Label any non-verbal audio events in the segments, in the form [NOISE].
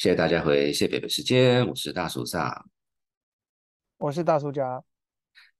谢谢大家回谢北北时间，我是大叔萨，我是大叔家。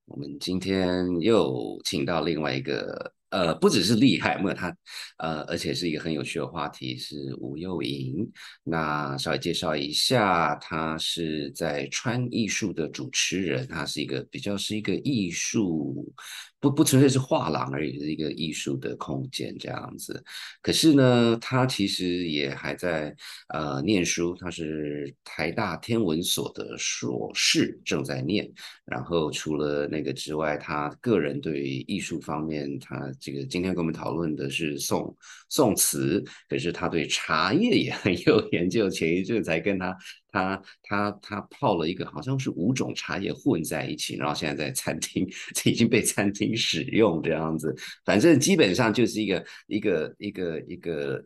我们今天又请到另外一个。呃，不只是厉害，没有他，呃，而且是一个很有趣的话题，是吴又莹。那稍微介绍一下，他是在川艺术的主持人，他是一个比较是一个艺术，不不纯粹是画廊而已，是一个艺术的空间这样子。可是呢，他其实也还在呃念书，他是台大天文所的硕士正在念。然后除了那个之外，他个人对艺术方面，他这个今天跟我们讨论的是宋宋词，可是他对茶叶也很有 [LAUGHS] 研究。前一阵才跟他他他他泡了一个，好像是五种茶叶混在一起，然后现在在餐厅，这 [LAUGHS] 已经被餐厅使用这样子。反正基本上就是一个一个一个一个。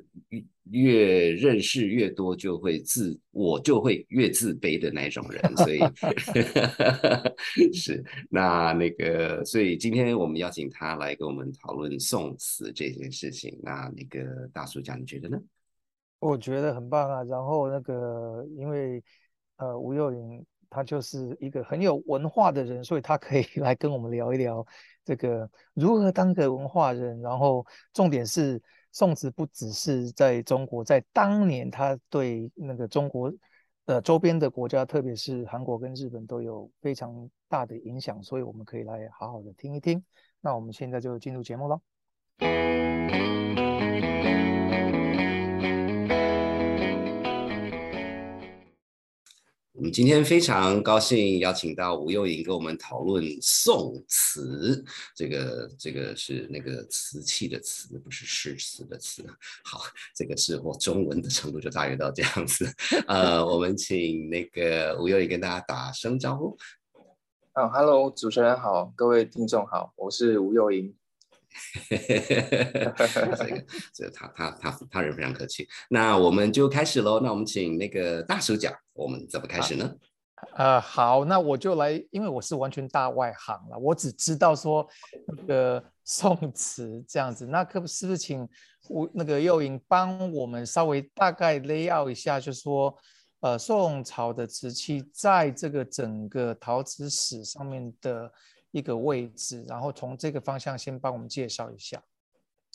越认识越多，就会自我就会越自卑的那种人，所以 [LAUGHS] [LAUGHS] 是那那个，所以今天我们邀请他来跟我们讨论宋词这件事情。那那个大叔讲，你觉得呢？我觉得很棒啊。然后那个，因为呃，吴幼玲他就是一个很有文化的人，所以他可以来跟我们聊一聊这个如何当个文化人。然后重点是。宋词不只是在中国，在当年，他对那个中国呃周边的国家，特别是韩国跟日本，都有非常大的影响，所以我们可以来好好的听一听。那我们现在就进入节目喽。我们今天非常高兴邀请到吴幼莹跟我们讨论宋词，这个这个是那个瓷器的瓷，不是诗词的词。好，这个是我中文的程度就大约到这样子。呃，我们请那个吴幼莹跟大家打声招呼。啊，Hello，主持人好，各位听众好，我是吴幼莹。[LAUGHS] 这个，这个他他他他人非常客气。那我们就开始喽。那我们请那个大叔讲，我们怎么开始呢？呃，好，那我就来，因为我是完全大外行了，我只知道说那个宋词这样子。那可是不是请我那个幼莹帮我们稍微大概 lay out 一下，就说，呃，宋朝的瓷器在这个整个陶瓷史上面的。一个位置，然后从这个方向先帮我们介绍一下。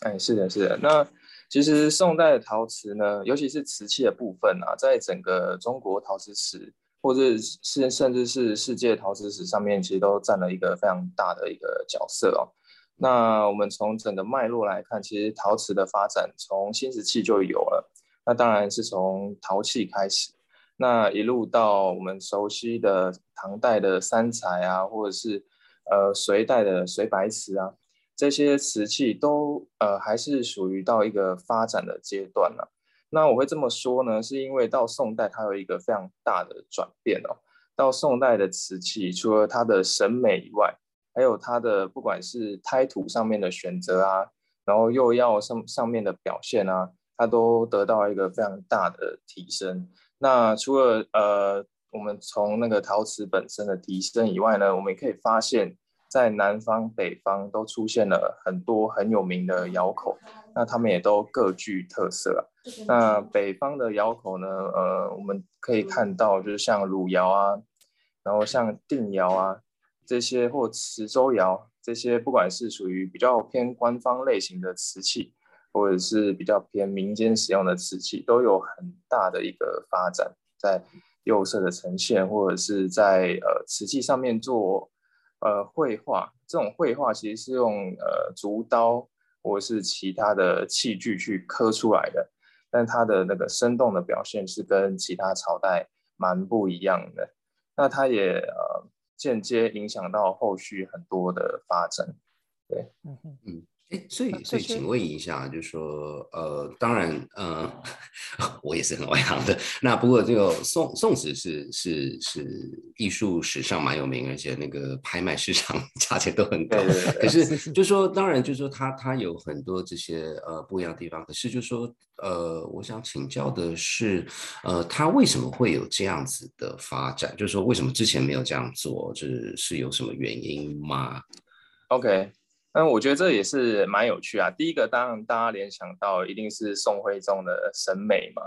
哎，是的，是的。那其实宋代的陶瓷呢，尤其是瓷器的部分啊，在整个中国陶瓷史，或者是甚至是世界陶瓷史上面，其实都占了一个非常大的一个角色哦。那我们从整个脉络来看，其实陶瓷的发展从新石器就有了，那当然是从陶器开始，那一路到我们熟悉的唐代的三彩啊，或者是呃，隋代的隋白瓷啊，这些瓷器都呃还是属于到一个发展的阶段呢。那我会这么说呢，是因为到宋代它有一个非常大的转变哦。到宋代的瓷器，除了它的审美以外，还有它的不管是胎土上面的选择啊，然后又要上上面的表现啊，它都得到一个非常大的提升。那除了呃。我们从那个陶瓷本身的提升以外呢，我们也可以发现，在南方、北方都出现了很多很有名的窑口，那他们也都各具特色。那北方的窑口呢，呃，我们可以看到就是像汝窑啊，然后像定窑啊这些，或磁州窑这些，不管是属于比较偏官方类型的瓷器，或者是比较偏民间使用的瓷器，都有很大的一个发展在。釉色的呈现，或者是在呃瓷器上面做呃绘画，这种绘画其实是用呃竹刀或者是其他的器具去刻出来的，但它的那个生动的表现是跟其他朝代蛮不一样的。那它也呃间接影响到后续很多的发展，对，嗯嗯。哎，所以，所以，请问一下，就是说，呃，当然，呃，[LAUGHS] 我也是很外行的。那不过，这个宋宋词是是是艺术史上蛮有名，而且那个拍卖市场 [LAUGHS] 价钱都很高。可是，就 [LAUGHS] 说，当然，就说它它有很多这些呃不一样的地方。可是，就说，呃，我想请教的是，呃，它为什么会有这样子的发展？就是说，为什么之前没有这样做？是是有什么原因吗？OK。那我觉得这也是蛮有趣啊。第一个，当然大家联想到一定是宋徽宗的审美嘛。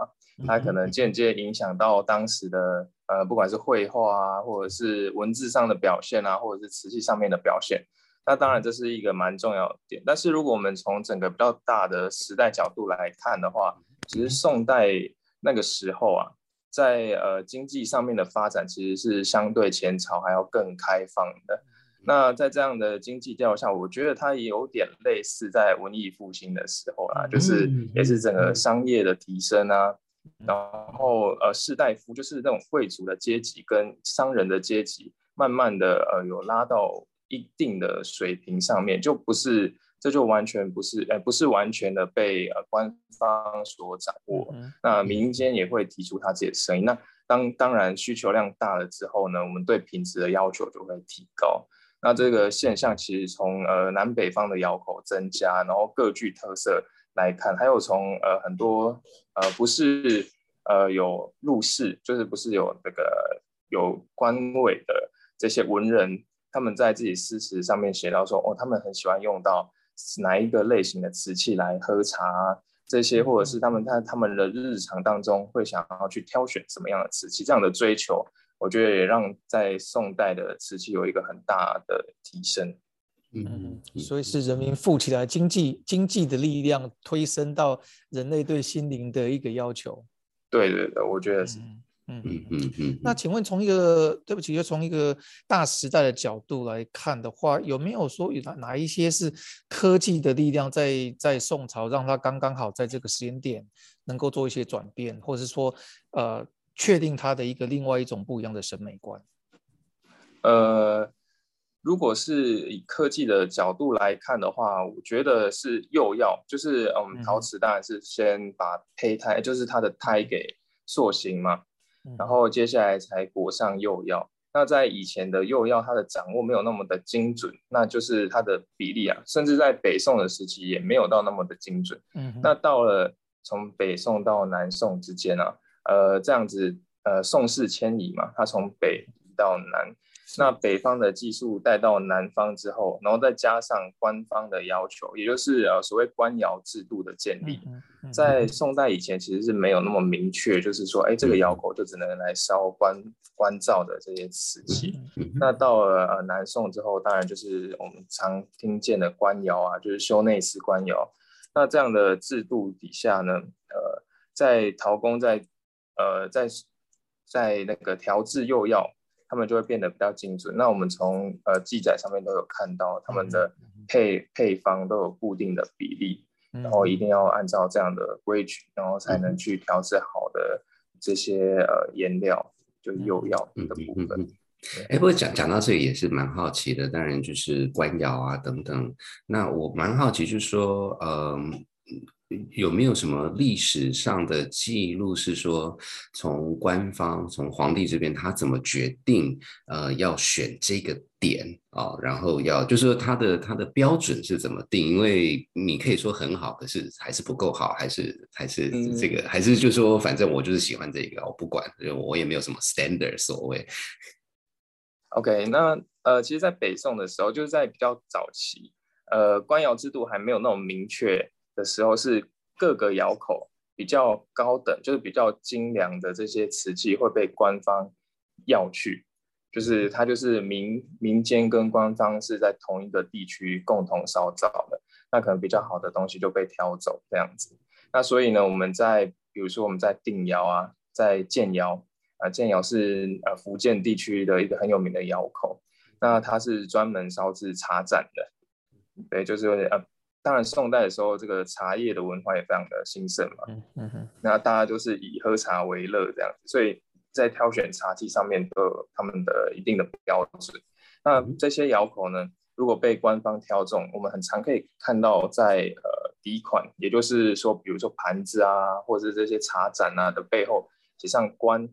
他可能间接影响到当时的呃，不管是绘画啊，或者是文字上的表现啊，或者是瓷器上面的表现。那当然这是一个蛮重要的点。但是如果我们从整个比较大的时代角度来看的话，其实宋代那个时候啊，在呃经济上面的发展其实是相对前朝还要更开放的。那在这样的经济调下，我觉得它也有点类似在文艺复兴的时候啦，就是也是整个商业的提升啊，然后呃士大夫就是那种贵族的阶级跟商人的阶级，慢慢的呃有拉到一定的水平上面，就不是这就完全不是呃不是完全的被呃官方所掌握，那民间也会提出他自己的声音。那当当然需求量大了之后呢，我们对品质的要求就会提高。那这个现象其实从呃南北方的窑口增加，然后各具特色来看，还有从呃很多呃不是呃有入室，就是不是有这个有官位的这些文人，他们在自己诗词上面写到说，哦，他们很喜欢用到哪一个类型的瓷器来喝茶，这些或者是他们在他们的日常当中会想要去挑选什么样的瓷器，这样的追求。我觉得也让在宋代的瓷器有一个很大的提升，嗯，所以是人民富起来，经济经济的力量推升到人类对心灵的一个要求。对对对，我觉得是，嗯嗯嗯嗯。那请问从一个对不起，就从一个大时代的角度来看的话，有没有说有哪哪一些是科技的力量在在宋朝让它刚刚好在这个时间点能够做一些转变，或者是说呃？确定他的一个另外一种不一样的审美观。呃，如果是以科技的角度来看的话，我觉得是釉药，就是嗯，陶瓷当然是先把胚胎，就是它的胎给塑形嘛，然后接下来才裹上釉药。那在以前的釉药，它的掌握没有那么的精准，那就是它的比例啊，甚至在北宋的时期也没有到那么的精准。嗯，那到了从北宋到南宋之间啊。呃，这样子，呃，宋氏迁移嘛，它从北到南，那北方的技术带到南方之后，然后再加上官方的要求，也就是呃所谓官窑制度的建立，在宋代以前其实是没有那么明确，就是说，哎，这个窑口就只能来烧官官造的这些瓷器。那到了呃南宋之后，当然就是我们常听见的官窑啊，就是修内司官窑。那这样的制度底下呢，呃，在陶工在呃，在在那个调制釉药，他们就会变得比较精准。那我们从呃记载上面都有看到，他们的配配方都有固定的比例，然后一定要按照这样的规矩，然后才能去调制好的这些呃颜料，就釉药的部分。哎，不过讲讲到这里也是蛮好奇的，当然就是官窑啊等等。那我蛮好奇，就是说，嗯。有没有什么历史上的记录是说，从官方从皇帝这边他怎么决定，呃，要选这个点啊，然后要就是说他的他的标准是怎么定？因为你可以说很好，可是还是不够好，还是还是这个还是就是说反正我就是喜欢这个，我不管，我也没有什么 standard 所谓。OK，那呃，其实，在北宋的时候，就是在比较早期，呃，官窑制度还没有那种明确。的时候是各个窑口比较高等，就是比较精良的这些瓷器会被官方要去，就是它就是民民间跟官方是在同一个地区共同烧造的，那可能比较好的东西就被挑走这样子。那所以呢，我们在比如说我们在定窑啊，在建窑啊，建窑是呃福建地区的一个很有名的窑口，那它是专门烧制茶盏的，对，就是有点呃。当然，宋代的时候，这个茶叶的文化也非常的兴盛嘛。嗯嗯哼。那大家就是以喝茶为乐这样子，所以在挑选茶器上面都有他们的一定的标准。那这些窑口呢，如果被官方挑中，我们很常可以看到在呃底款，也就是说，比如说盘子啊，或者是这些茶盏啊的背后写上“官”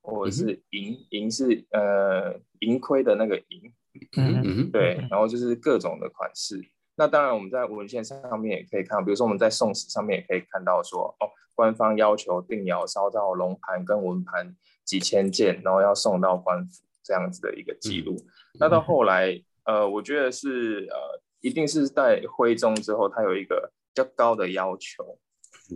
或者是“银”，银是呃盈亏的那个“银”。嗯嗯。对，然后就是各种的款式。那当然，我们在文献上面也可以看到，比如说我们在宋史上面也可以看到说，哦，官方要求定窑烧造龙盘跟文盘几千件，然后要送到官府这样子的一个记录。那到后来，呃，我觉得是呃，一定是在徽宗之后，他有一个比较高的要求，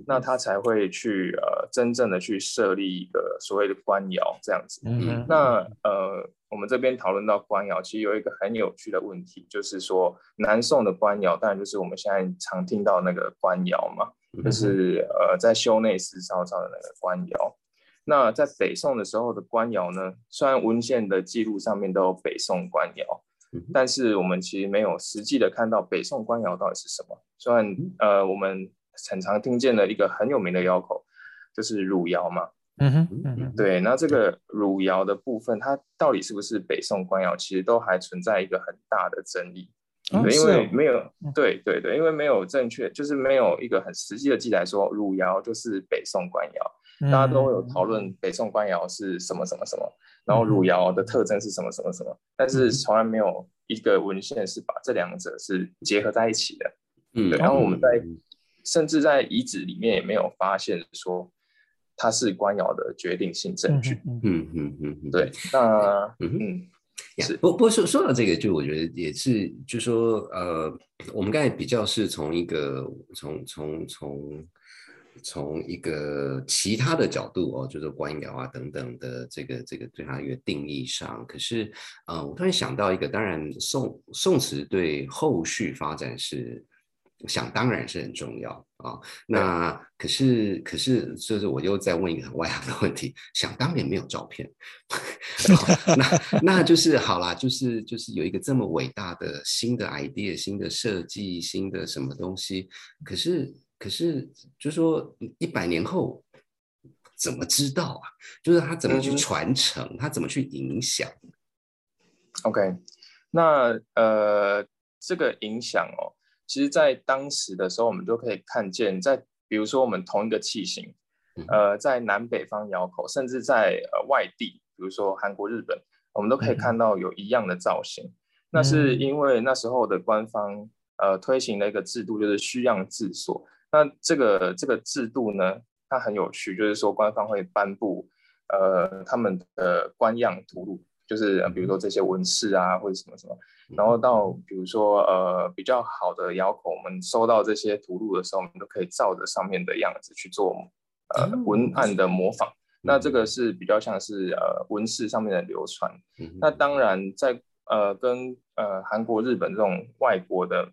那他才会去呃真正的去设立一个所谓的官窑这样子。嗯那呃，我们这边讨论到官窑，其实有一个很有趣的问题，就是说南宋的官窑，当然就是我们现在常听到那个官窑嘛，就是呃在修内寺烧造的那个官窑。那在北宋的时候的官窑呢，虽然文献的记录上面都有北宋官窑，但是我们其实没有实际的看到北宋官窑到底是什么。虽然呃我们很常听见的一个很有名的窑口就是汝窑嘛，嗯哼嗯哼，对，那这个汝窑的部分，它到底是不是北宋官窑，其实都还存在一个很大的争议。对，因为没有，对对对，因为没有正确，就是没有一个很实际的记载说汝窑就是北宋官窑，嗯大家都会有讨论北宋官窑是什么什么什么，然后汝窑的特征是什么什么什么，但是从来没有一个文献是把这两者是结合在一起的。嗯，对，然后我们在甚至在遗址里面也没有发现说它是官窑的决定性证据。嗯嗯嗯嗯嗯，对，那嗯哼嗯是不过说说到这个，就我觉得也是，就说呃，我们刚才比较是从一个从从从从一个其他的角度哦，就是官窑啊等等的这个这个对它一个定义上，可是呃，我突然想到一个，当然宋宋词对后续发展是。想当然是很重要啊，那可是可是就是我又再问一个很外行的问题，想当年没有照片，[LAUGHS] 那那就是好啦，就是就是有一个这么伟大的新的 idea、新的设计、新的什么东西，可是可是就说一百年后怎么知道啊？就是他怎么去传承，他怎么去影响？OK，那呃这个影响哦，其实在当时的时候，我们就可以看见，在比如说我们同一个器型，呃，在南北方窑口，甚至在呃外地，比如说韩国、日本，我们都可以看到有一样的造型。那是因为那时候的官方呃推行了一个制度，就是虚样制所。那这个这个制度呢，它很有趣，就是说官方会颁布呃他们的官样图录，就是呃比如说这些纹饰啊，或者什么什么。然后到比如说呃比较好的窑口，我们收到这些图录的时候，我们都可以照着上面的样子去做呃文案的模仿。那这个是比较像是呃文饰上面的流传。那当然在呃跟呃韩国、日本这种外国的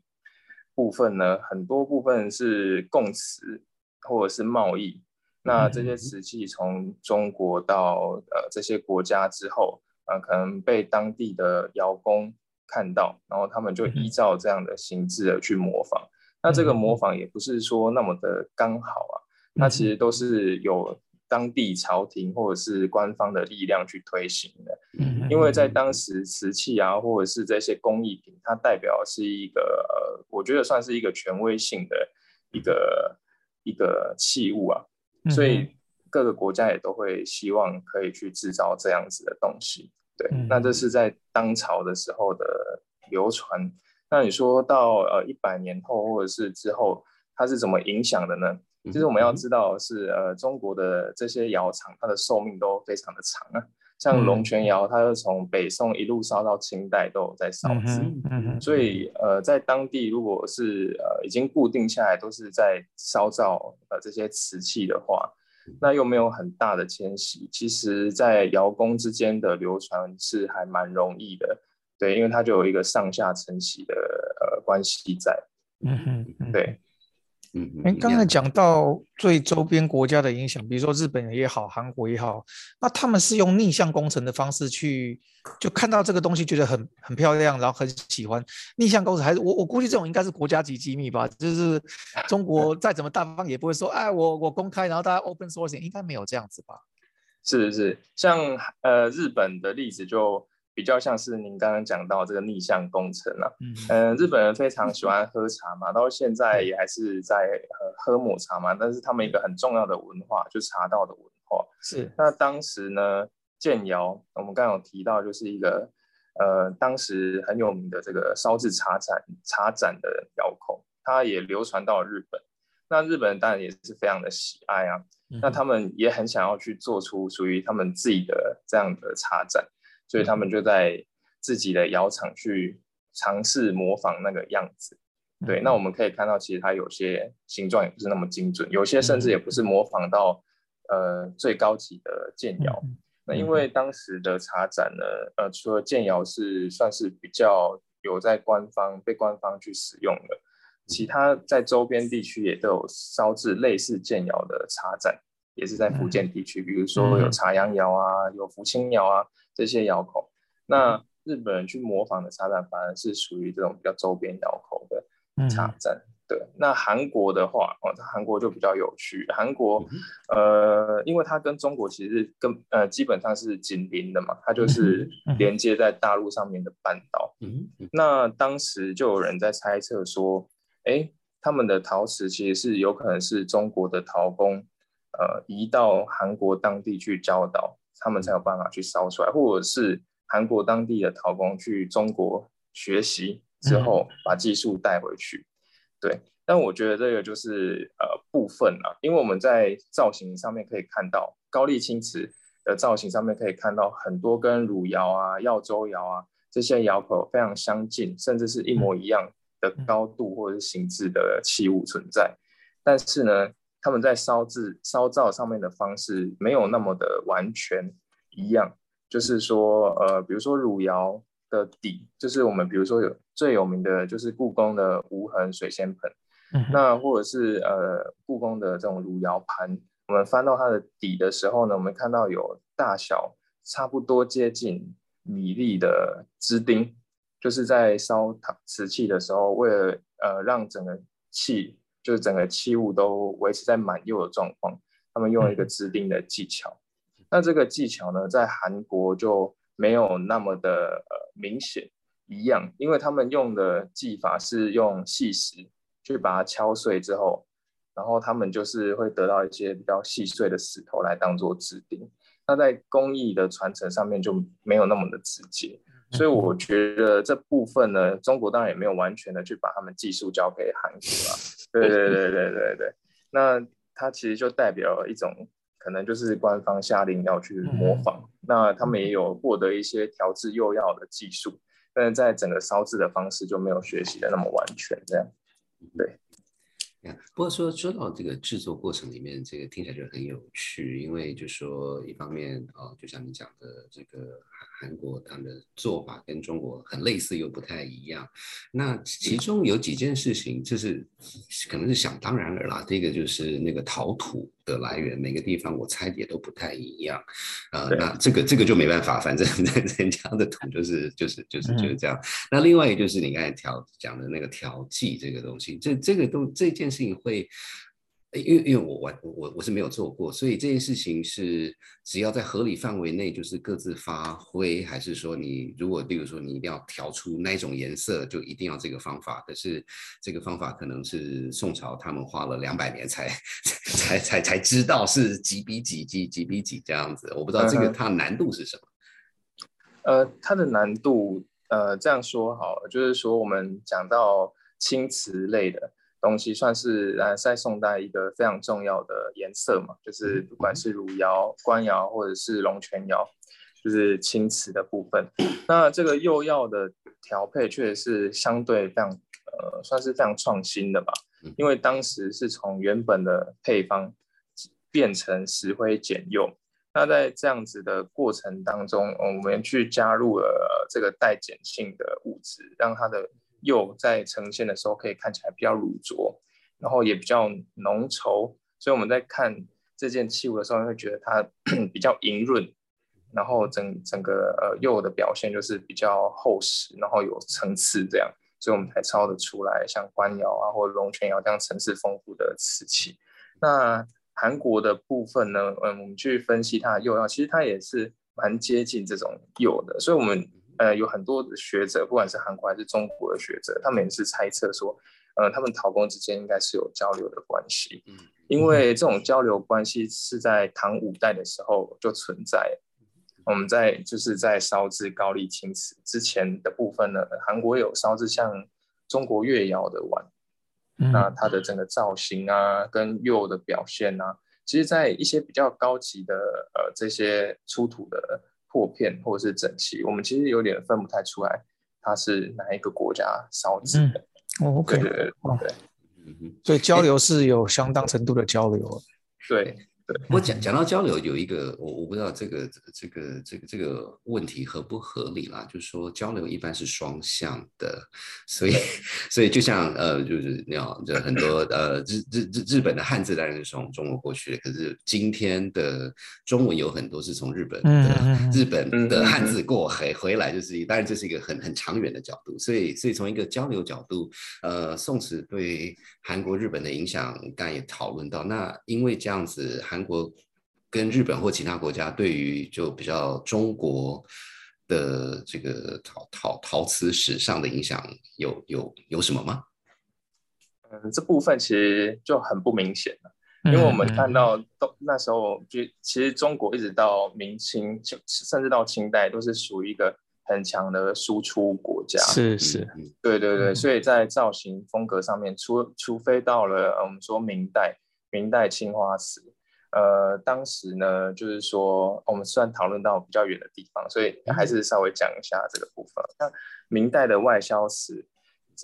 部分呢，很多部分是供词或者是贸易。那这些瓷器从中国到呃这些国家之后，呃可能被当地的窑工看到，然后他们就依照这样的形制而去模仿。那这个模仿也不是说那么的刚好啊，它其实都是有当地朝廷或者是官方的力量去推行的。因为在当时瓷器啊，或者是这些工艺品，它代表是一个呃，我觉得算是一个权威性的一个一个器物啊，所以各个国家也都会希望可以去制造这样子的东西。对，那这是在当朝的时候的流传。那你说到呃一百年后或者是之后，它是怎么影响的呢？其实我们要知道是呃中国的这些窑厂，它的寿命都非常的长啊。像龙泉窑，它是从北宋一路烧到清代都有在烧制，所以呃在当地如果是呃已经固定下来都是在烧造呃这些瓷器的话，那又没有很大的迁徙，其实在窑工之间的流传是还蛮容易的。对，因为它就有一个上下承袭的呃关系在。嗯哼，对，嗯，哎，刚才讲到对周边国家的影响，比如说日本也好，韩国也好，那他们是用逆向工程的方式去，就看到这个东西觉得很很漂亮，然后很喜欢。逆向工程还是我我估计这种应该是国家级机密吧，就是中国再怎么大方也不会说，哎，我我公开，然后大家 open sourcing，应该没有这样子吧？是是，像呃日本的例子就。比较像是您刚刚讲到这个逆向工程啊，嗯、呃，日本人非常喜欢喝茶嘛，到现在也还是在呃喝抹茶嘛，但是他们一个很重要的文化就是茶道的文化。是，那当时呢，建窑我们刚刚有提到，就是一个呃当时很有名的这个烧制茶盏茶盏的窑口，它也流传到了日本。那日本人当然也是非常的喜爱啊，嗯、那他们也很想要去做出属于他们自己的这样的茶盏。所以他们就在自己的窑厂去尝试模仿那个样子。对，那我们可以看到，其实它有些形状也不是那么精准，有些甚至也不是模仿到呃最高级的建窑。那因为当时的茶展呢，呃，除了建窑是算是比较有在官方被官方去使用的，其他在周边地区也都有烧制类似建窑的茶展，也是在福建地区，比如说有茶阳窑啊，有福清窑啊这些窑口。那日本人去模仿的茶盏，反而是属于这种比较周边窑口的。茶站对，那韩国的话哦，韩国就比较有趣。韩国呃，因为它跟中国其实跟呃基本上是紧邻的嘛，它就是连接在大陆上面的半岛。嗯，那当时就有人在猜测说，哎，他们的陶瓷其实是有可能是中国的陶工呃移到韩国当地去教导，他们才有办法去烧出来，或者是韩国当地的陶工去中国学习。之后把技术带回去，对，但我觉得这个就是呃部分啊，因为我们在造型上面可以看到高丽青瓷的造型上面可以看到很多跟汝窑啊、耀州窑啊这些窑口非常相近，甚至是一模一样的高度或者是形制的器物存在，但是呢，他们在烧制烧造上面的方式没有那么的完全一样，就是说呃，比如说汝窑。的底就是我们，比如说有最有名的就是故宫的无痕水仙盆，那或者是呃故宫的这种汝窑盘，我们翻到它的底的时候呢，我们看到有大小差不多接近米粒的支钉，就是在烧陶瓷器的时候，为了呃让整个器就是整个器物都维持在满釉的状况，他们用一个制定的技巧。那这个技巧呢，在韩国就。没有那么的呃明显一样，因为他们用的技法是用细石去把它敲碎之后，然后他们就是会得到一些比较细碎的石头来当做指定。那在工艺的传承上面就没有那么的直接，所以我觉得这部分呢，中国当然也没有完全的去把他们技术交给韩国啊。对对对对对对，那它其实就代表一种。可能就是官方下令要去模仿，那他们也有获得一些调制釉药的技术，但是在整个烧制的方式就没有学习的那么完全，这样，对。不过说说到这个制作过程里面，这个听起来就很有趣，因为就说一方面啊，就像你讲的这个。韩国他们的做法跟中国很类似又不太一样，那其中有几件事情就是可能是想当然了啦。第一个就是那个陶土的来源，每个地方我猜也都不太一样，呃，那这个这个就没办法，反正 [LAUGHS] 人家的土就是就是就是就是这样。那另外一个就是你刚才调讲的那个调剂这个东西，这这个都这件事情会。因为因为我我我我是没有做过，所以这件事情是只要在合理范围内，就是各自发挥，还是说你如果例如说你一定要调出那种颜色，就一定要这个方法？可是这个方法可能是宋朝他们花了两百年才才才才知道是几比几几几比几这样子，我不知道这个它难度是什么。呃，它的难度呃这样说好，就是说我们讲到青瓷类的。东西算是呃在宋代一个非常重要的颜色嘛，就是不管是汝窑、官窑或者是龙泉窑，就是青瓷的部分。那这个釉药的调配确实是相对非常呃算是非常创新的吧，因为当时是从原本的配方变成石灰碱釉。那在这样子的过程当中，我们去加入了这个带碱性的物质，让它的。釉在呈现的时候可以看起来比较乳浊，然后也比较浓稠，所以我们在看这件器物的时候，会觉得它 [COUGHS] 比较莹润，然后整整个呃釉的表现就是比较厚实，然后有层次这样，所以我们才抄得出来像官窑啊或者龙泉窑这样层次丰富的瓷器。那韩国的部分呢，嗯，我们去分析它的釉料，其实它也是蛮接近这种釉的，所以我们。呃，有很多的学者，不管是韩国还是中国的学者，他们也是猜测说，呃，他们陶工之间应该是有交流的关系。嗯，因为这种交流关系是在唐五代的时候就存在。我们在就是在烧制高丽青瓷之前的部分呢，韩国有烧制像中国越窑的碗，那它的整个造型啊，跟釉的表现啊，其实在一些比较高级的呃这些出土的。破片或者是整齐，我们其实有点分不太出来，它是哪一个国家烧制的。哦，OK，对对对哦对。所以交流是有相当程度的交流。对，不过讲讲到交流，有一个我我不知道这个这个这个这个问题合不合理啦，就是说交流一般是双向的，所以所以就像呃就是那样，就很多呃日日日日本的汉字当然是从中国过去的，可是今天的中文有很多是从日本的嗯日本的汉字过回回来，就是当然这是一个很很长远的角度，所以所以从一个交流角度，呃，宋词对韩国、日本的影响，刚才也讨论到。那因为这样子，韩国跟日本或其他国家对于就比较中国的这个陶陶陶瓷史上的影响有有有什么吗？嗯，这部分其实就很不明显了。因为我们看到都那时候就其实中国一直到明清，就甚至到清代都是属于一个很强的输出国家。是是，对对对，嗯所以在造型风格上面，除除非到了呃我们说明代，明代青花瓷，呃，当时呢就是说我们虽然讨论到比较远的地方，所以还是稍微讲一下这个部分。那明代的外销瓷。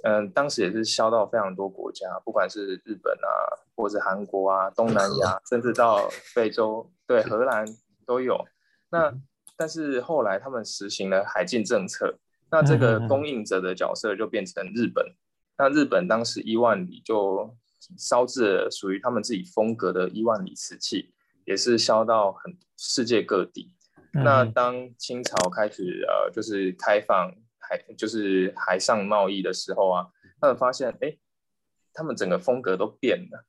嗯，当时也是销到非常多国家，不管是日本啊，或者是韩国啊、东南亚，甚至到非洲，对，荷兰都有。那但是后来他们实行了海禁政策，那这个供应者的角色就变成日本。那日本当时伊万里就烧制了属于他们自己风格的伊万里瓷器，也是销到很世界各地。那当清朝开始呃，就是开放。海就是海上贸易的时候啊，他们发现，哎，他们整个风格都变了，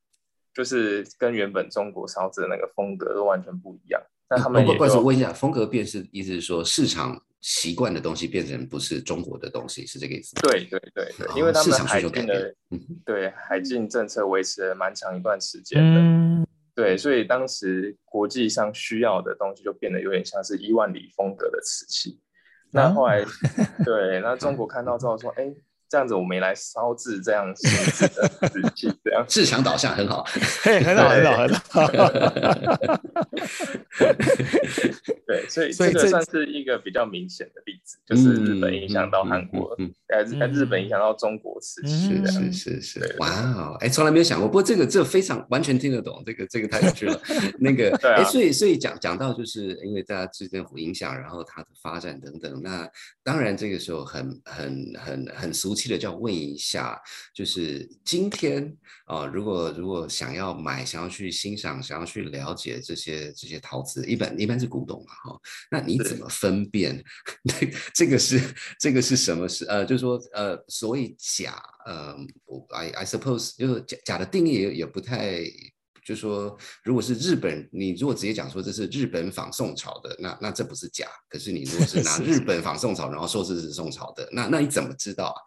就是跟原本中国烧制的那个风格都完全不一样。那他们不不是就问一下，风格变是意思是说市场习惯的东西变成不是中国的东西，是这个意思？对对对对，哦因为他们市场需海禁的求改变，嗯哼对海禁政策维持了蛮长一段时间的，嗯，对，所以当时国际上需要的东西就变得有点像是伊万里风格的瓷器。那后来，[LAUGHS] 对，那中国 [LAUGHS] 看到之后说，哎，这样子我们也来烧制这样形制的瓷器，这样市场导向很好。[LAUGHS] 嘿，很好很好很好。[LAUGHS] 对，所以所以这这个算是一个比较明显的例子，就是日本影响到韩国，嗯嗯嗯呃，日日本影响到中国瓷器嗯这样。是是是是，哇哦，哎，从来没有想过，不过这个这非常完全听得懂，这个这个太有趣了。[LAUGHS] 那个，哎，所以所以讲讲到就是因为大家市政府影响，然后它的发展等等，那当然这个时候很很很很俗气的叫问一下，就是今天啊、如果如果想要买，想要去欣赏，想要去了解这些这些陶瓷，一般一般是古董嘛，哈、那你怎么分辨？[LAUGHS] 这个是这个是什么是呃，就是说呃，所谓假，呃，我 I I suppose 就是假假的定义也也不太，就说如果是日本，你如果直接讲说这是日本仿宋朝的，那那这不是假。可是你如果是拿日本仿宋朝，然后说这是宋朝的，那那你怎么知道啊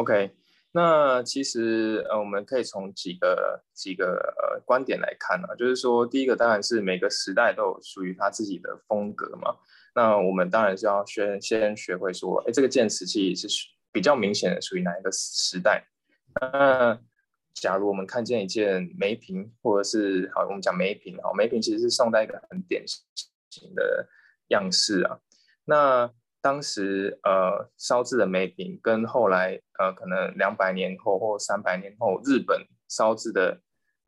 ？OK，那其实呃，我们可以从几个几个呃观点来看啊，就是说，第一个当然是每个时代都有属于它自己的风格嘛。那我们当然是要先先学会说，哎，这个剑瓷器是属比较明显的属于哪一个时代。那假如我们看见一件梅瓶，或者是好，我们讲梅瓶，好，梅瓶其实是宋代一个很典型的样式啊。那当时呃烧制的梅瓶跟后来呃可能两百年后或三百年后日本烧制的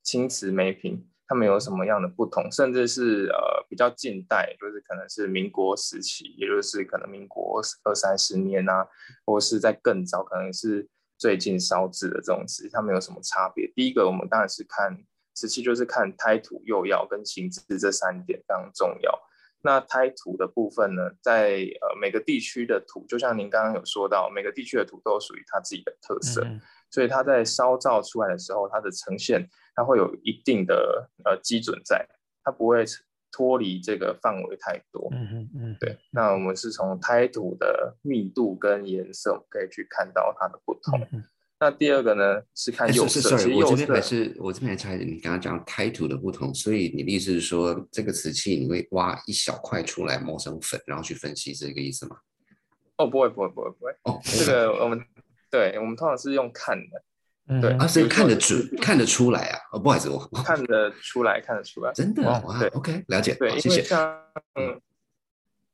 青瓷梅瓶，它们有什么样的不同？甚至是呃比较近代，就是可能是民国时期，也就是可能民国二三十年啊，或是在更早，可能是最近烧制的这种瓷器，它们有什么差别？第一个，我们当然是看瓷器，就是看胎土、釉药跟形制这三点非常重要。那胎土的部分呢，在呃每个地区的土，就像您刚刚有说到，每个地区的土都有属于它自己的特色，嗯所以它在烧造出来的时候，它的呈现它会有一定的呃基准在，它不会脱离这个范围太多。嗯嗯嗯，对，那我们是从胎土的密度跟颜色，我们可以去看到它的不同。嗯那第二个呢是看哎釉色，釉我这边还色是我这边还差一点，你刚刚讲胎土的不同，所以你的意思是说，这个瓷器你会挖一小块出来磨成粉，然后去分析，是这个意思吗？哦，不会不会不会不会，哦，这个我们对我们通常是用看的，嗯对啊，所以看得准，看得出来啊。哦，不好意思，我我看得出来看得出来。[LAUGHS] 真的哇哇对，OK，了解，对，谢谢。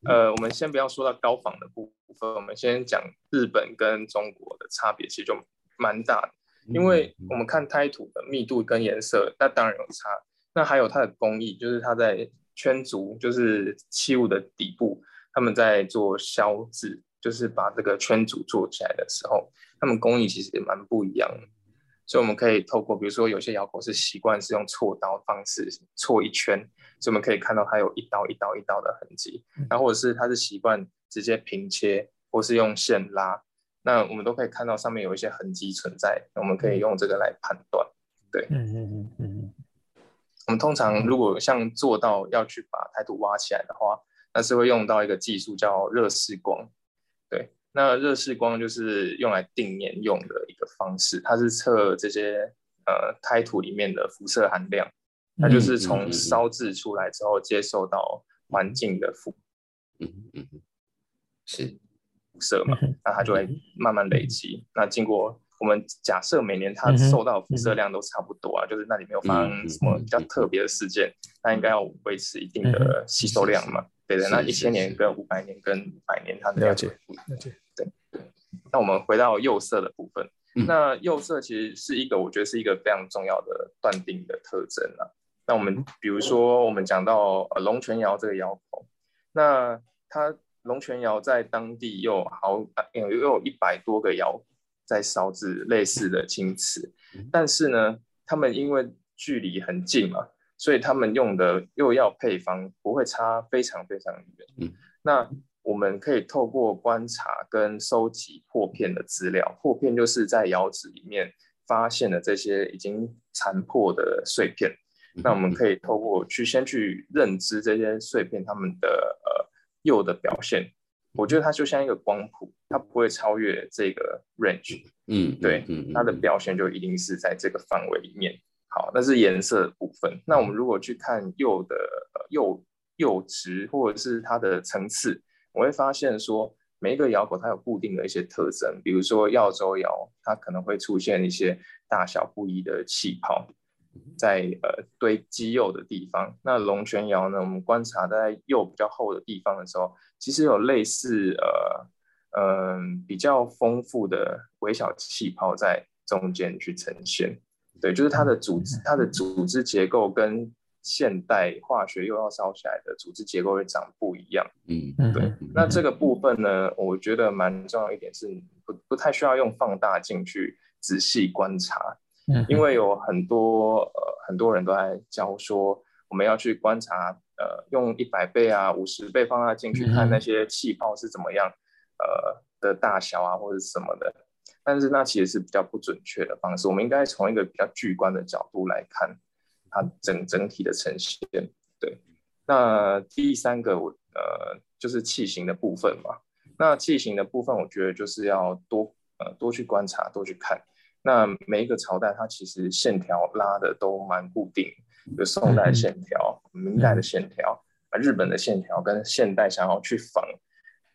呃，我们先不要说到高仿的部分，我们先讲日本跟中国的差别，其实就蛮大的，因为我们看胎土的密度跟颜色，那当然有差。那还有它的工艺，就是它在圈足，就是器物的底部，他们在做削字，就是把这个圈足做起来的时候，他们工艺其实也蛮不一样的。所以我们可以透过，比如说有些窑口是习惯是用锉刀方式锉一圈，所以我们可以看到它有一刀一刀一刀的痕迹，然后或者是它是习惯直接平切，或是用线拉，那我们都可以看到上面有一些痕迹存在，我们可以用这个来判断。对，嗯嗯嗯嗯。我们通常如果像做到要去把胎土挖起来的话，那是会用到一个技术叫热释光，对。那热释光就是用来定年用的一个方式，它是测这些呃胎土里面的辐射含量，它就是从烧制出来之后接受到环境的辐，嗯嗯嗯，是辐射嘛，那它就会慢慢累积。那经过我们假设每年它受到辐射量都差不多啊，就是那里没有发生什么比较特别的事件，那应该要维持一定的吸收量嘛。对的，那一千年跟五百年跟百年，它的了解，了解，对对。那我们回到釉色的部分，那釉色其实是一个，我觉得是一个非常重要的断定的特征啊。那我们比如说，我们讲到呃龙泉窑这个窑口，那它龙泉窑在当地又好有又有一百多个窑在烧制类似的青瓷，但是呢，他们因为距离很近嘛。所以他们用的釉药配方不会差非常非常远。嗯，那我们可以透过观察跟收集破片的资料，破片就是在窑址里面发现的这些已经残破的碎片。那我们可以透过去先去认知这些碎片它们的呃釉的表现。我觉得它就像一个光谱，它不会超越这个 range。嗯，对，它的表现就一定是在这个范围里面。好，那是颜色部分。那我们如果去看釉的釉釉质或者是它的层次，我会发现说，每一个窑口它有固定的一些特征。比如说耀州窑，它可能会出现一些大小不一的气泡，在呃堆积釉的地方。那龙泉窑呢，我们观察在釉比较厚的地方的时候，其实有类似呃嗯比较丰富的微小气泡在中间去呈现。对，就是它的组织，它的组织结构跟现代化学又要烧起来的组织结构会长不一样。嗯，对。那这个部分呢，我觉得蛮重要一点是，不不太需要用放大镜去仔细观察。嗯，因为有很多呃很多人都在教说，我们要去观察，呃，用一百倍啊、五十倍放大镜去看那些气泡是怎么样，呃的大小啊，或者什么的。但是那其实是比较不准确的方式，我们应该从一个比较具观的角度来看它整整体的呈现。对，那第三个我呃就是器型的部分嘛。那器型的部分，我觉得就是要多呃多去观察，多去看。那每一个朝代它其实线条拉的都蛮固定，有宋代线条、明代的线条啊、日本的线条跟现代想要去仿。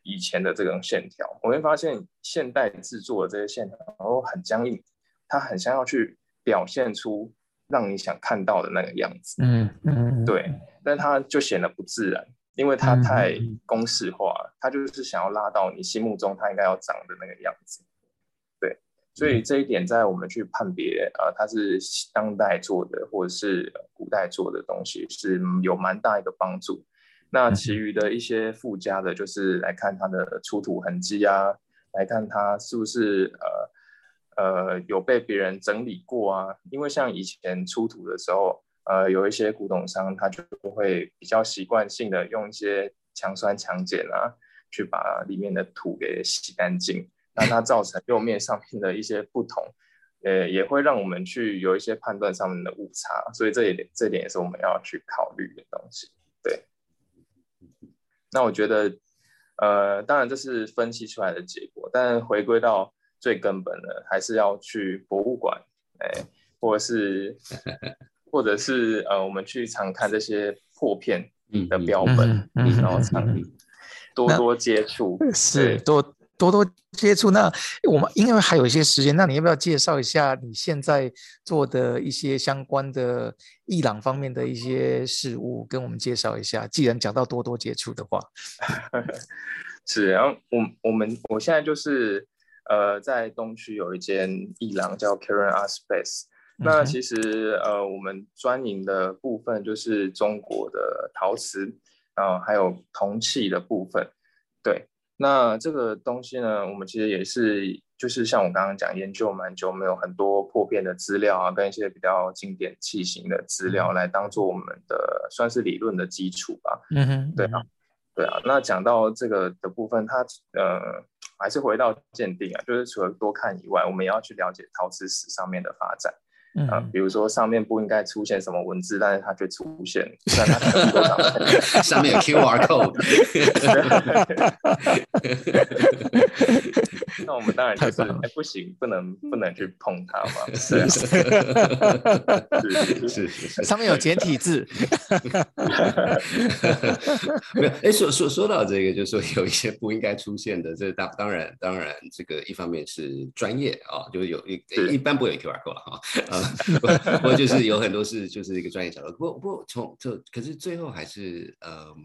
以前的这种线条，我会发现现代制作的这些线条都很僵硬，它很想要去表现出让你想看到的那个样子。嗯嗯，对，但它就显得不自然，因为它太公式化了，它就是想要拉到你心目中它应该要长的那个样子。对，所以这一点在我们去判别啊，它是当代做的或者是古代做的东西是有蛮大一个帮助。那其余的一些附加的，就是来看它的出土痕迹啊，来看它是不是呃呃有被别人整理过啊。因为像以前出土的时候，呃，有一些古董商他就会比较习惯性的用一些强酸强碱啊，去把里面的土给洗干净，那它造成釉面上面的一些不同，呃，也会让我们去有一些判断上面的误差，所以这一点这点也是我们要去考虑的东西。那我觉得，呃，当然这是分析出来的结果，但回归到最根本的，还是要去博物馆，哎，或者是，[LAUGHS] 或者是呃，我们去常看这些破片的标本，然后常多多接触，是多。多多接触，那我们因为还有一些时间，那你要不要介绍一下你现在做的一些相关的伊朗方面的一些事物，跟我们介绍一下？既然讲到多多接触的话，[LAUGHS] 是，然后我我们我现在就是呃，在东区有一间伊朗叫 Karen Art Space。那其实呃，我们专营的部分就是中国的陶瓷啊，还有铜器的部分。对，那这个东西呢，我们其实也是，就是像我刚刚讲，研究蛮久，没有很多破片的资料啊，跟一些比较经典器型的资料来当做我们的算是理论的基础吧。嗯哼，对啊，对啊。那讲到这个的部分，它呃，还是回到鉴定啊，就是除了多看以外，我们也要去了解陶瓷史上面的发展。啊，比如说上面不应该出现什么文字，但是它却出现，在它 [LAUGHS] 上面有 QR code。[LAUGHS] 那我们当然就是哎，不行，不能不能去碰它嘛。[LAUGHS] 是是是是，上面有简体字。没有哎，说说说到这个，就是说有一些不应该出现的，这当当然当然，这个一方面是专业啊，就是有一一般不会有 QR code 了哈。不过就是有很多是就是一个专业角度，不不从这可是最后还是呃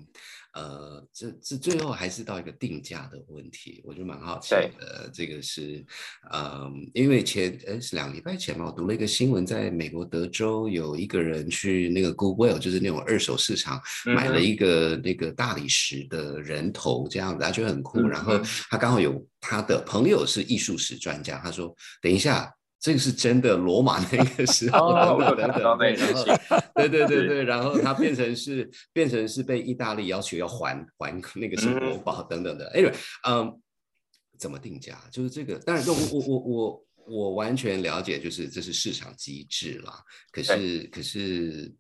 呃这这最后还是到一个定价的问题，我就蛮好奇的。这个是呃因为前呃是两礼拜前嘛，我读了一个新闻，在美国德州有一个人去那个 Google 就是那种二手市场买了一个那个大理石的人头这样子，他觉得很酷，然后他刚好有他的朋友是艺术史专家，他说等一下。这个是真的，罗马那个时候等等等，对对对对，然后它变成是变成是被意大利要求要还还那个是国宝等等的。Anyway，嗯，怎么定价？就是这个，当然，我我我我我完全了解，就是这是市场机制啦。可是可是，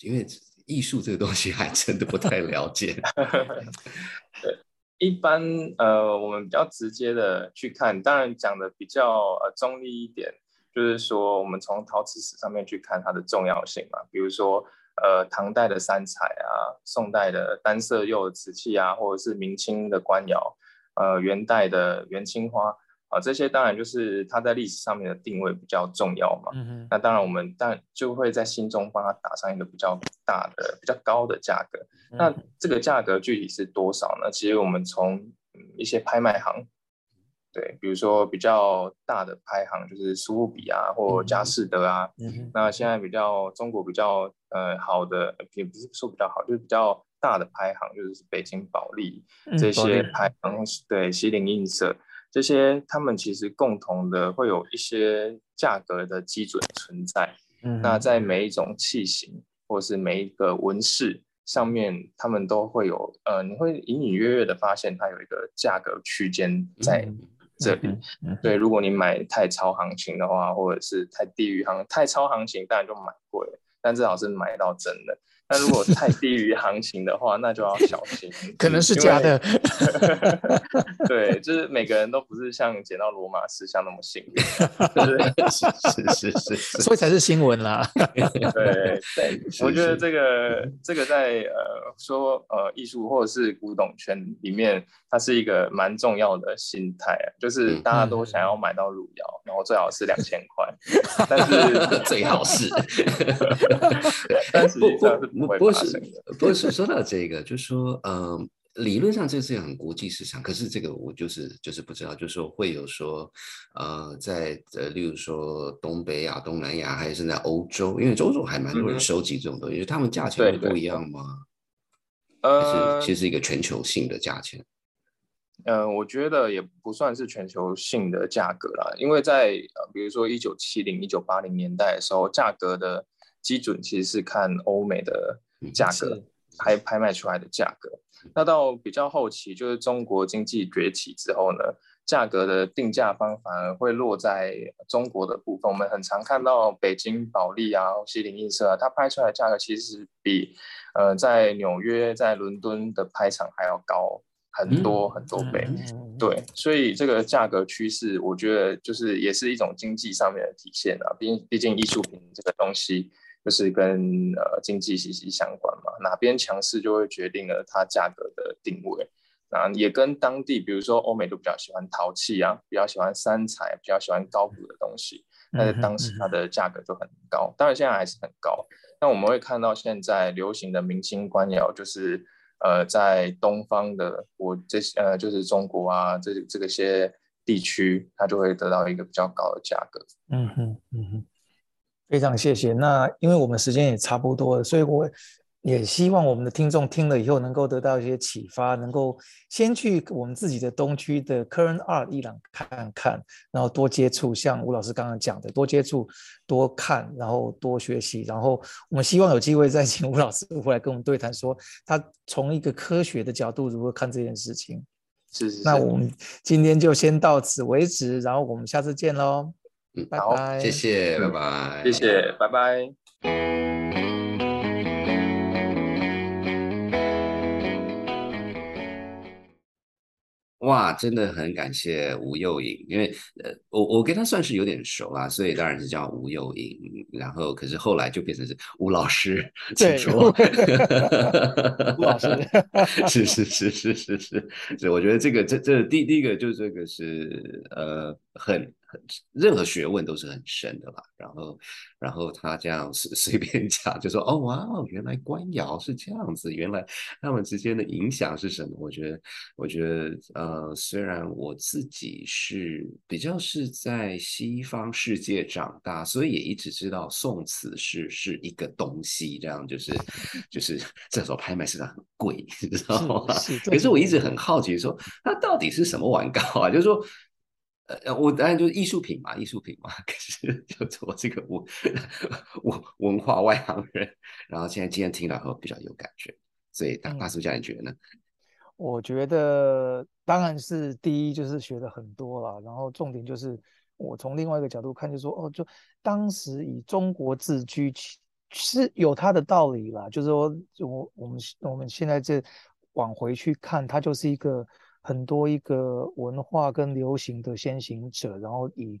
因为艺术这个东西还真的不太了解。[LAUGHS] [LAUGHS] 对。一般呃，我们比较直接的去看，当然讲的比较呃中立一点，就是说我们从陶瓷史上面去看它的重要性嘛。比如说呃，唐代的三彩啊，宋代的单色釉瓷器啊，或者是明清的官窑，呃，元代的元青花。啊，这些当然就是它在历史上面的定位比较重要嘛。嗯那当然我们但就会在心中帮它打上一个比较大的、比较高的价格。那这个价格具体是多少呢？其实我们从一些拍卖行，对，比如说比较大的拍行就是苏富比啊，或佳士得啊。嗯那现在比较中国比较呃好的，也不是说比较好，就是比较大的拍行，就是北京保利这些拍行，对，西泠印色。这些他们其实共同的会有一些价格的基准存在，嗯，那在每一种器型或者是每一个纹饰上面，他们都会有，呃，你会隐隐约约的发现它有一个价格区间在这里。对，如果你买太超行情的话，或者是太低于行太超行情，当然就买贵，但至少是买到真的。那如果太低于行情的话，那就要小心，[LAUGHS] 可能是假的。[LAUGHS] 对，就是每个人都不是像捡到罗马石像那么幸运，[LAUGHS] 是是是是，所以才是新闻啦。对对，我觉得这个这个在呃说呃艺术或者是古董圈里面，它是一个蛮重要的心态啊，就是大家都想要买到汝窑，然后最好是两千块，但是最好是，但实际上是。不是，不是说到这个，就是说，嗯，理论上这是很国际市场，可是这个我就是就是不知道，就是说会有说，呃，在呃，例如说东北亚、东南亚，还是在欧洲，因为欧洲还蛮多人收集这种东西，他们价钱不一样吗？呃，其实是一个全球性的价钱。嗯，我觉得也不算是全球性的价格啦，因为在呃，比如说一九七零、一九八零年代的时候，价格的。基准其实是看欧美的价格拍拍卖出来的价格，那到比较后期，就是中国经济崛起之后呢，价格的定价方反而会落在中国的部分。我们很常看到北京保利啊、西泠印社啊，它拍出来的价格其实比呃在纽约、在伦敦的拍场还要高很多很多倍。对，所以这个价格趋势，我觉得就是也是一种经济上面的体现啊。毕竟毕竟艺术品这个东西。就是跟呃经济息息相关嘛，哪边强势就会决定了它价格的定位。那也跟当地，比如说欧美都比较喜欢陶器啊，比较喜欢三彩，比较喜欢高古的东西，那在当时它的价格就很高。当然现在还是很高。那我们会看到现在流行的明清官窑，就是呃在东方的我这些呃就是中国啊这这个些。地区，它就会得到一个比较高的价格。嗯哼，嗯哼，非常谢谢。那因为我们时间也差不多了，所以我。也希望我们的听众听了以后能够得到一些启发，能够先去我们自己的东区的 Current Art 伊朗看看，然后多接触，像吴老师刚刚讲的，多接触、多看，然后多学习，然后我们希望有机会再请吴老师回来跟我们对谈，说他从一个科学的角度如何看这件事情。是是。那我们今天就先到此为止，然后我们下次见喽。嗯，拜拜，谢谢，拜拜，谢谢，拜拜。哇，真的很感谢吴幼颖，因为呃，我我跟他算是有点熟啊，所以当然是叫吴幼颖。然后，可是后来就变成是吴老师，请说。[LAUGHS] 吴老师，是是是是是是，是我觉得这个这这第第一个就这个是呃很。[LAUGHS] 任何学问都是很深的啦，然后，然后他这样随 [LAUGHS] 随便讲，就说哦哇哦，原来官窑是这样子，原来他们之间的影响是什么？我觉得，我觉得，呃，虽然我自己是比较是在西方世界长大，所以也一直知道宋词是是一个东西，这样就是就是这时候拍卖市场很贵，你知道吗？可是我一直很好奇，说那到底是什么玩膏啊？就是说。呃，我当然就是艺术品嘛，艺术品嘛。可是就做这个文文文化外行人，然后现在今天听了后比较有感觉，所以大大叔家你觉得呢？我觉得当然是第一就是学了很多了，然后重点就是我从另外一个角度看，就说哦，就当时以中国自居是有它的道理啦，就是说我我们我们现在这往回去看，它就是一个。很多一个文化跟流行的先行者，然后以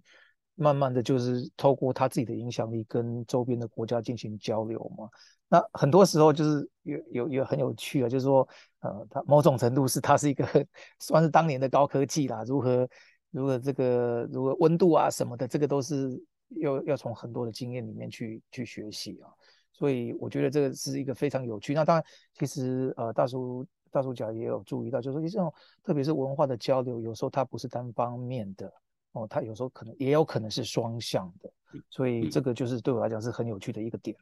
慢慢的就是透过他自己的影响力跟周边的国家进行交流嘛。那很多时候就是有有有很有趣啊，就是说，呃，他某种程度是它是一个 [LAUGHS] 算是当年的高科技啦，如何如何这个如何温度啊什么的，这个都是要要从很多的经验里面去去学习啊。所以我觉得这个是一个非常有趣。那当然，其实呃，大叔。大主角也有注意到，就是说，这种特别是文化的交流，有时候它不是单方面的哦，它有时候可能也有可能是双向的，所以这个就是对我来讲是很有趣的一个点。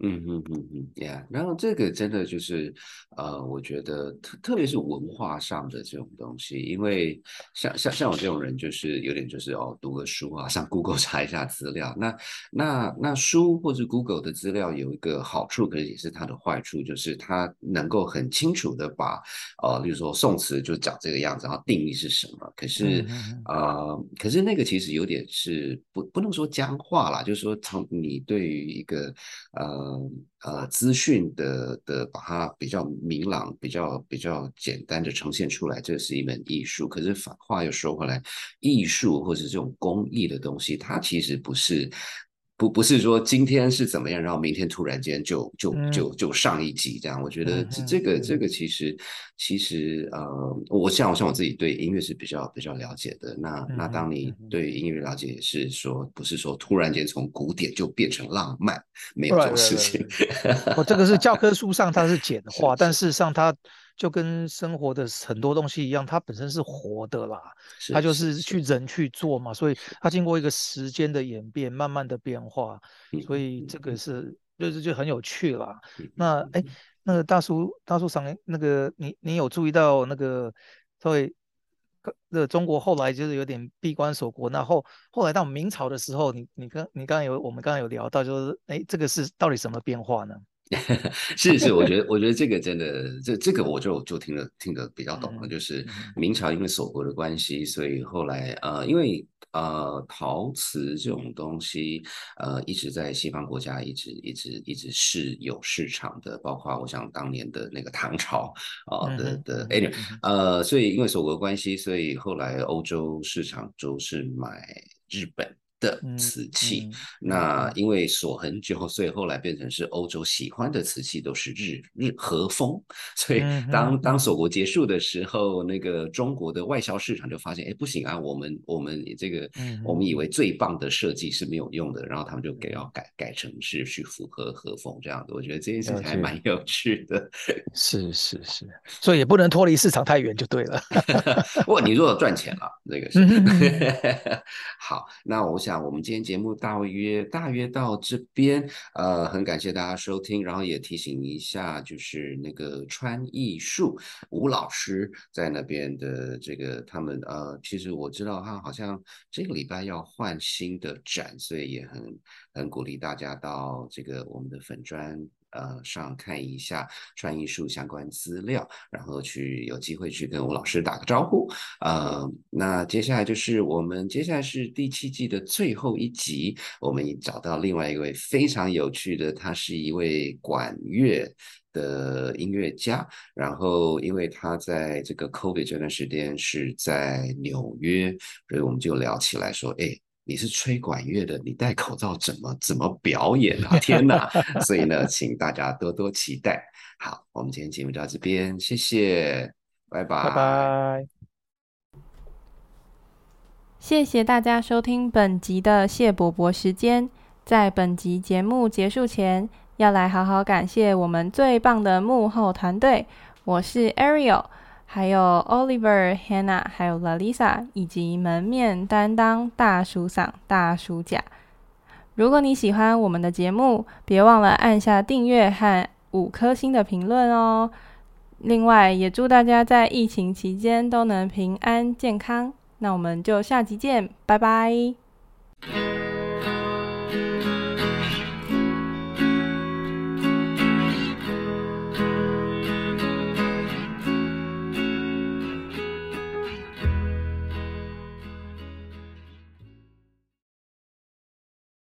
嗯嗯嗯嗯，Yeah，然后这个真的就是，呃，我觉得特特别是文化上的这种东西，因为像像像我这种人，就是有点就是哦，读个书啊，上 Google 查一下资料。那那那书或者 Google 的资料有一个好处，可是也是它的坏处，就是它能够很清楚的把，呃，比如说宋词就长这个样子，然后定义是什么。可是呃，可是那个其实有点是不不能说僵化啦，就是说从你对于一个呃。嗯呃，资讯的的把它比较明朗、比较比较简单的呈现出来，这是一门艺术。可是反话又说回来，艺术或者这种工艺的东西，它其实不是。不不是说今天是怎么样，然后明天突然间就就就就上一集这样。我觉得这这个这个其实其实呃，我像我像我自己对音乐是比较比较了解的。那那当你对音乐了解，也是说不是说突然间从古典就变成浪漫，没有这种事情。我这个是教科书上它是简化，[LAUGHS] 但事实上它。就跟生活的很多东西一样，它本身是活的啦，它就是去人去做嘛，所以它经过一个时间的演变，慢慢的变化，所以这个是就是就很有趣啦。那哎，那个大叔大叔上那个你你有注意到那个所以那中国后来就是有点闭关锁国，那后后来到明朝的时候，你你刚你刚刚有我们刚刚有聊到，就是哎这个是到底什么变化呢？[LAUGHS] 是是，我觉得我觉得这个真的，这这个我就就听得听得比较懂了。就是明朝因为锁国的关系，所以后来呃，因为呃陶瓷这种东西呃一直在西方国家一直一直一直是有市场的，包括我想当年的那个唐朝啊的的 anyway 呃，所以因为锁国关系，所以后来欧洲市场都是买日本。的瓷器。那因为锁很久，所以后来变成是欧洲喜欢的瓷器都是日日和风。所以当当锁国结束的时候，那个中国的外销市场就发现，哎，不行啊，我们我们这个我们以为最棒的设计是没有用的，然后他们就给要改改成是去符合和风这样的。我觉得这件事情还蛮有趣的。[LAUGHS] 是是是，所以也不能脱离市场太远就对了。[LAUGHS] 不过你如果赚钱了，那个是 [LAUGHS] 好。那我想我们今天节目大约大约到这边，呃，很感谢大家收听，然后也提醒一下，就是那个川艺术吴老师在那边的这个他们呃，其实我知道他好像这个礼拜要换新的展，所以也很很鼓励大家到这个我们的粉砖。呃，上看一下创艺术相关资料，然后去有机会去跟吴老师打个招呼。呃，那接下来就是我们接下来是第七季的最后一集，我们找到另外一位非常有趣的，他是一位管乐的音乐家。然后，因为他在这个 COVID 这段时间是在纽约，所以我们就聊起来说，哎。你是吹管乐的，你戴口罩怎么怎么表演啊？[LAUGHS] 天哪！所以呢，请大家多多期待。好，我们今天节目就到这边，谢谢，拜拜，拜拜。谢谢大家收听本集的谢伯伯时间。在本集节目结束前，要来好好感谢我们最棒的幕后团队。我是 Ariel。还有 Oliver、Hannah，还有 Lalisa，以及门面担当大叔嗓、大叔甲。如果你喜欢我们的节目，别忘了按下订阅和五颗星的评论哦。另外，也祝大家在疫情期间都能平安健康。那我们就下集见，拜拜。